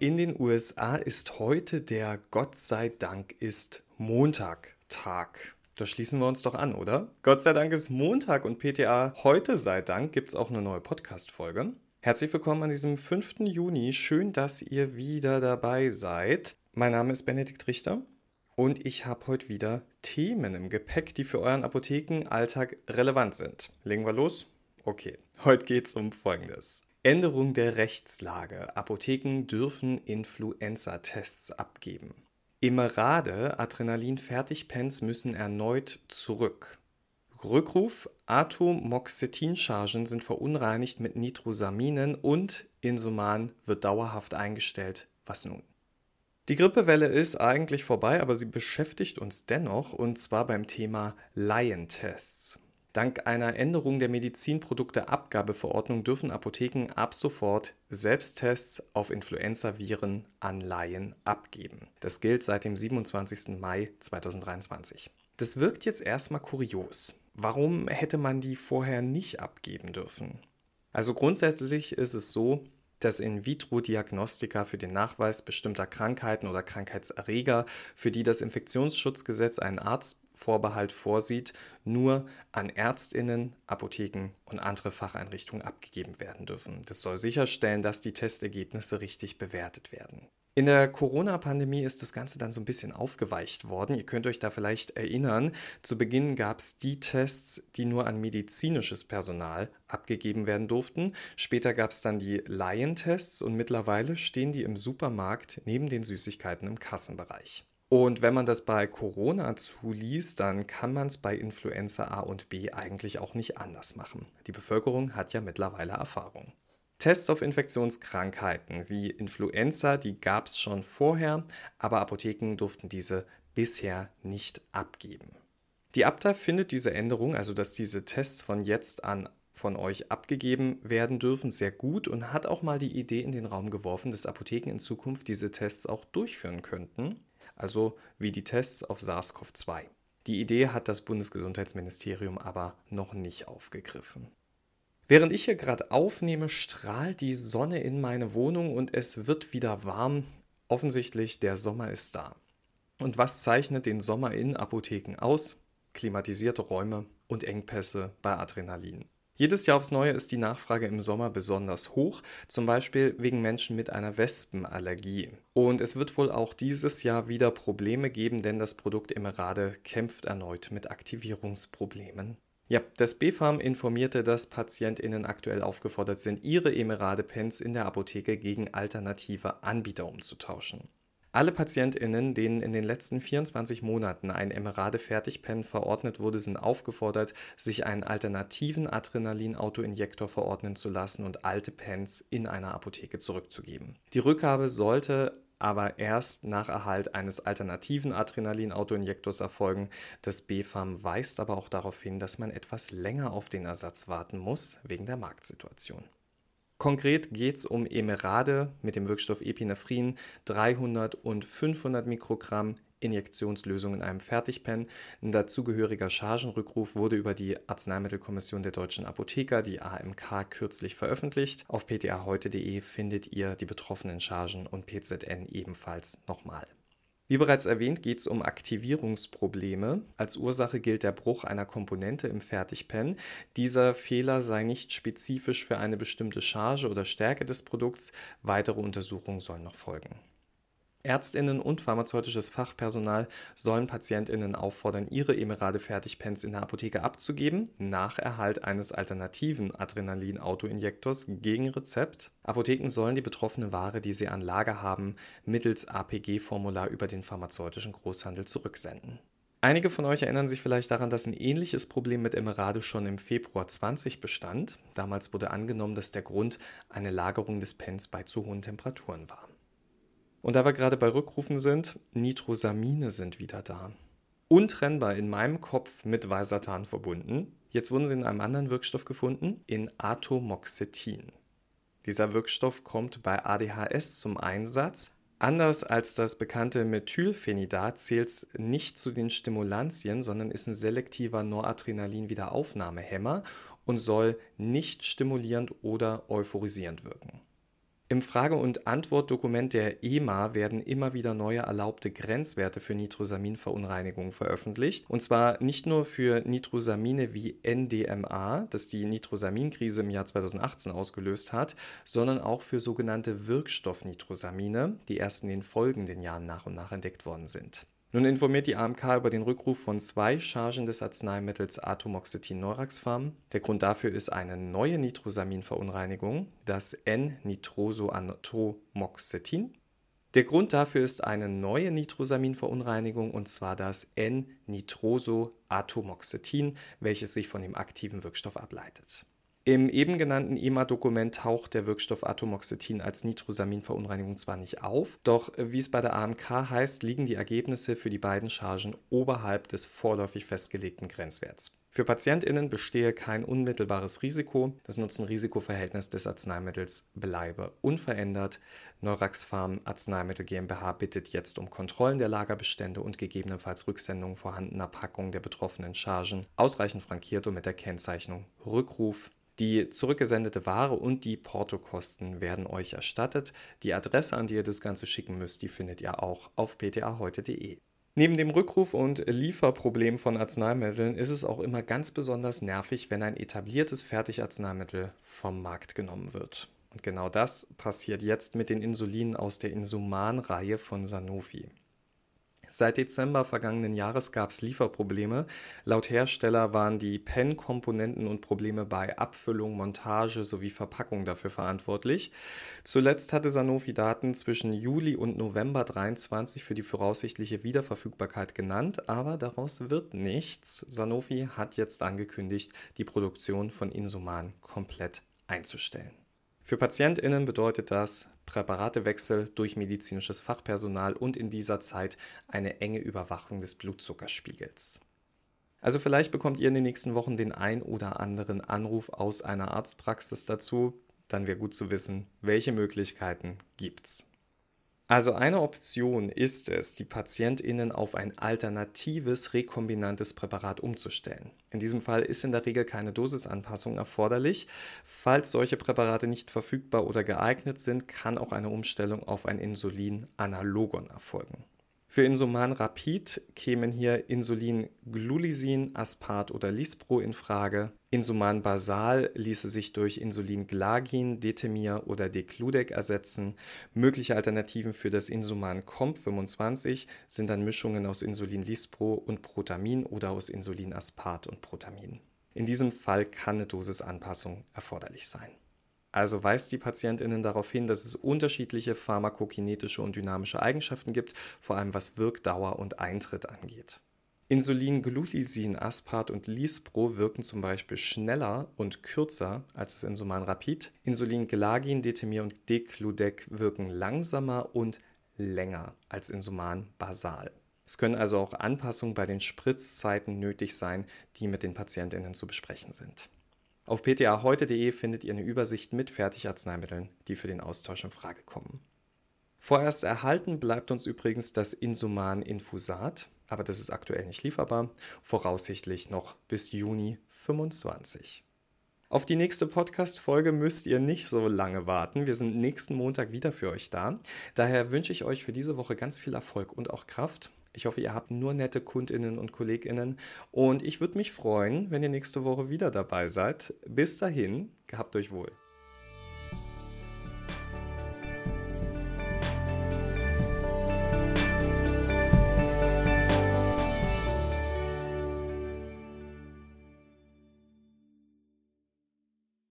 In den USA ist heute der Gott sei Dank ist Montag Tag. Da schließen wir uns doch an, oder? Gott sei Dank ist Montag und PTA heute sei Dank gibt es auch eine neue Podcast-Folge. Herzlich willkommen an diesem 5. Juni. Schön, dass ihr wieder dabei seid. Mein Name ist Benedikt Richter und ich habe heute wieder Themen im Gepäck, die für euren Apothekenalltag relevant sind. Legen wir los? Okay, heute geht es um Folgendes. Änderung der Rechtslage. Apotheken dürfen Influenza-Tests abgeben. Imerade, Adrenalin-Fertigpens müssen erneut zurück. Rückruf, Atomoxetinchargen sind verunreinigt mit Nitrosaminen und Insuman wird dauerhaft eingestellt. Was nun? Die Grippewelle ist eigentlich vorbei, aber sie beschäftigt uns dennoch und zwar beim Thema Laientests. Dank einer Änderung der Medizinprodukteabgabeverordnung dürfen Apotheken ab sofort Selbsttests auf Influenza-Viren an Laien abgeben. Das gilt seit dem 27. Mai 2023. Das wirkt jetzt erstmal kurios. Warum hätte man die vorher nicht abgeben dürfen? Also grundsätzlich ist es so, dass In-vitro-Diagnostika für den Nachweis bestimmter Krankheiten oder Krankheitserreger, für die das Infektionsschutzgesetz einen Arztvorbehalt vorsieht, nur an Ärztinnen, Apotheken und andere Facheinrichtungen abgegeben werden dürfen. Das soll sicherstellen, dass die Testergebnisse richtig bewertet werden. In der Corona-Pandemie ist das Ganze dann so ein bisschen aufgeweicht worden. Ihr könnt euch da vielleicht erinnern, zu Beginn gab es die Tests, die nur an medizinisches Personal abgegeben werden durften. Später gab es dann die Laientests und mittlerweile stehen die im Supermarkt neben den Süßigkeiten im Kassenbereich. Und wenn man das bei Corona zuliest, dann kann man es bei Influenza A und B eigentlich auch nicht anders machen. Die Bevölkerung hat ja mittlerweile Erfahrung. Tests auf Infektionskrankheiten wie Influenza, die gab es schon vorher, aber Apotheken durften diese bisher nicht abgeben. Die Abta findet diese Änderung, also dass diese Tests von jetzt an von euch abgegeben werden dürfen, sehr gut und hat auch mal die Idee in den Raum geworfen, dass Apotheken in Zukunft diese Tests auch durchführen könnten, also wie die Tests auf SARS-CoV-2. Die Idee hat das Bundesgesundheitsministerium aber noch nicht aufgegriffen. Während ich hier gerade aufnehme, strahlt die Sonne in meine Wohnung und es wird wieder warm. Offensichtlich, der Sommer ist da. Und was zeichnet den Sommer in Apotheken aus? Klimatisierte Räume und Engpässe bei Adrenalin. Jedes Jahr aufs Neue ist die Nachfrage im Sommer besonders hoch, zum Beispiel wegen Menschen mit einer Wespenallergie. Und es wird wohl auch dieses Jahr wieder Probleme geben, denn das Produkt Emerade kämpft erneut mit Aktivierungsproblemen. Ja, das BfArM informierte, dass PatientInnen aktuell aufgefordert sind, ihre Emerade-Pens in der Apotheke gegen alternative Anbieter umzutauschen. Alle PatientInnen, denen in den letzten 24 Monaten ein Emerade-Fertigpen verordnet wurde, sind aufgefordert, sich einen alternativen Adrenalin-Autoinjektor verordnen zu lassen und alte Pens in einer Apotheke zurückzugeben. Die Rückgabe sollte aber erst nach Erhalt eines alternativen Adrenalin-Autoinjektors erfolgen. Das BfArM weist aber auch darauf hin, dass man etwas länger auf den Ersatz warten muss, wegen der Marktsituation. Konkret geht es um Emerade mit dem Wirkstoff Epinephrin 300 und 500 Mikrogramm Injektionslösung in einem Fertigpen. Ein dazugehöriger Chargenrückruf wurde über die Arzneimittelkommission der deutschen Apotheker, die AMK, kürzlich veröffentlicht. Auf ptaheute.de findet ihr die betroffenen Chargen und PZN ebenfalls nochmal. Wie bereits erwähnt, geht es um Aktivierungsprobleme. Als Ursache gilt der Bruch einer Komponente im Fertigpen. Dieser Fehler sei nicht spezifisch für eine bestimmte Charge oder Stärke des Produkts. Weitere Untersuchungen sollen noch folgen. Ärztinnen und pharmazeutisches Fachpersonal sollen Patientinnen auffordern, ihre Emerade-Fertigpens in der Apotheke abzugeben, nach Erhalt eines alternativen Adrenalin-Autoinjektors gegen Rezept. Apotheken sollen die betroffene Ware, die sie an Lager haben, mittels APG-Formular über den pharmazeutischen Großhandel zurücksenden. Einige von euch erinnern sich vielleicht daran, dass ein ähnliches Problem mit Emerade schon im Februar 20 bestand. Damals wurde angenommen, dass der Grund eine Lagerung des Pens bei zu hohen Temperaturen war. Und da wir gerade bei Rückrufen sind, Nitrosamine sind wieder da. Untrennbar in meinem Kopf mit Valsartan verbunden. Jetzt wurden sie in einem anderen Wirkstoff gefunden, in Atomoxetin. Dieser Wirkstoff kommt bei ADHS zum Einsatz. Anders als das bekannte Methylphenidat zählt es nicht zu den Stimulantien, sondern ist ein selektiver Noradrenalin-Wiederaufnahmehemmer und soll nicht stimulierend oder euphorisierend wirken. Im Frage- und Antwortdokument der EMA werden immer wieder neue erlaubte Grenzwerte für Nitrosaminverunreinigungen veröffentlicht. Und zwar nicht nur für Nitrosamine wie NDMA, das die Nitrosaminkrise im Jahr 2018 ausgelöst hat, sondern auch für sogenannte Wirkstoffnitrosamine, die erst in den folgenden Jahren nach und nach entdeckt worden sind. Nun informiert die AMK über den Rückruf von zwei Chargen des Arzneimittels Atomoxetin Neuraxpharm. Der Grund dafür ist eine neue Nitrosaminverunreinigung, das N-Nitrosoatomoxetin. Der Grund dafür ist eine neue Nitrosaminverunreinigung und zwar das N-Nitrosoatomoxetin, welches sich von dem aktiven Wirkstoff ableitet. Im eben genannten EMA-Dokument taucht der Wirkstoff Atomoxetin als Nitrosaminverunreinigung zwar nicht auf, doch wie es bei der AMK heißt, liegen die Ergebnisse für die beiden Chargen oberhalb des vorläufig festgelegten Grenzwerts. Für PatientInnen bestehe kein unmittelbares Risiko. Das Nutzen-Risiko-Verhältnis des Arzneimittels bleibe unverändert. Neuraxpharm Arzneimittel GmbH bittet jetzt um Kontrollen der Lagerbestände und gegebenenfalls Rücksendung vorhandener Packungen der betroffenen Chargen, ausreichend frankiert und mit der Kennzeichnung Rückruf die zurückgesendete Ware und die Portokosten werden euch erstattet. Die Adresse, an die ihr das Ganze schicken müsst, die findet ihr auch auf ptaheute.de. Neben dem Rückruf und Lieferproblem von Arzneimitteln ist es auch immer ganz besonders nervig, wenn ein etabliertes Fertigarzneimittel vom Markt genommen wird. Und genau das passiert jetzt mit den Insulinen aus der Insuman-Reihe von Sanofi. Seit Dezember vergangenen Jahres gab es Lieferprobleme. Laut Hersteller waren die PEN-Komponenten und Probleme bei Abfüllung, Montage sowie Verpackung dafür verantwortlich. Zuletzt hatte Sanofi Daten zwischen Juli und November 23 für die voraussichtliche Wiederverfügbarkeit genannt, aber daraus wird nichts. Sanofi hat jetzt angekündigt, die Produktion von Insuman komplett einzustellen. Für PatientInnen bedeutet das Präparatewechsel durch medizinisches Fachpersonal und in dieser Zeit eine enge Überwachung des Blutzuckerspiegels. Also vielleicht bekommt ihr in den nächsten Wochen den ein oder anderen Anruf aus einer Arztpraxis dazu, dann wäre gut zu wissen, welche Möglichkeiten gibt's. Also eine Option ist es, die Patientinnen auf ein alternatives rekombinantes Präparat umzustellen. In diesem Fall ist in der Regel keine Dosisanpassung erforderlich. Falls solche Präparate nicht verfügbar oder geeignet sind, kann auch eine Umstellung auf ein Insulin-Analogon erfolgen. Für Insuman Rapid kämen hier Insulin Glulisin, Aspart oder Lispro in Frage. Insuman Basal ließe sich durch Insulin Glagin, Detemir oder Decludec ersetzen. Mögliche Alternativen für das Insuman Comp 25 sind dann Mischungen aus Insulin Lispro und Protamin oder aus Insulin Aspart und Protamin. In diesem Fall kann eine Dosisanpassung erforderlich sein. Also weist die Patientinnen darauf hin, dass es unterschiedliche pharmakokinetische und dynamische Eigenschaften gibt, vor allem was Wirkdauer und Eintritt angeht. Insulin, Glulisin, Aspart und Lispro wirken zum Beispiel schneller und kürzer als das Insuman Rapid. Insulin, Gelagin, Detemir und Decludec wirken langsamer und länger als Insuman Basal. Es können also auch Anpassungen bei den Spritzzeiten nötig sein, die mit den Patientinnen zu besprechen sind. Auf ptaheute.de findet ihr eine Übersicht mit Fertigarzneimitteln, die für den Austausch in Frage kommen. Vorerst erhalten bleibt uns übrigens das Insuman Infusat, aber das ist aktuell nicht lieferbar, voraussichtlich noch bis Juni 25. Auf die nächste Podcast-Folge müsst ihr nicht so lange warten. Wir sind nächsten Montag wieder für euch da. Daher wünsche ich euch für diese Woche ganz viel Erfolg und auch Kraft. Ich hoffe, ihr habt nur nette Kundinnen und Kolleginnen und ich würde mich freuen, wenn ihr nächste Woche wieder dabei seid. Bis dahin, gehabt euch wohl.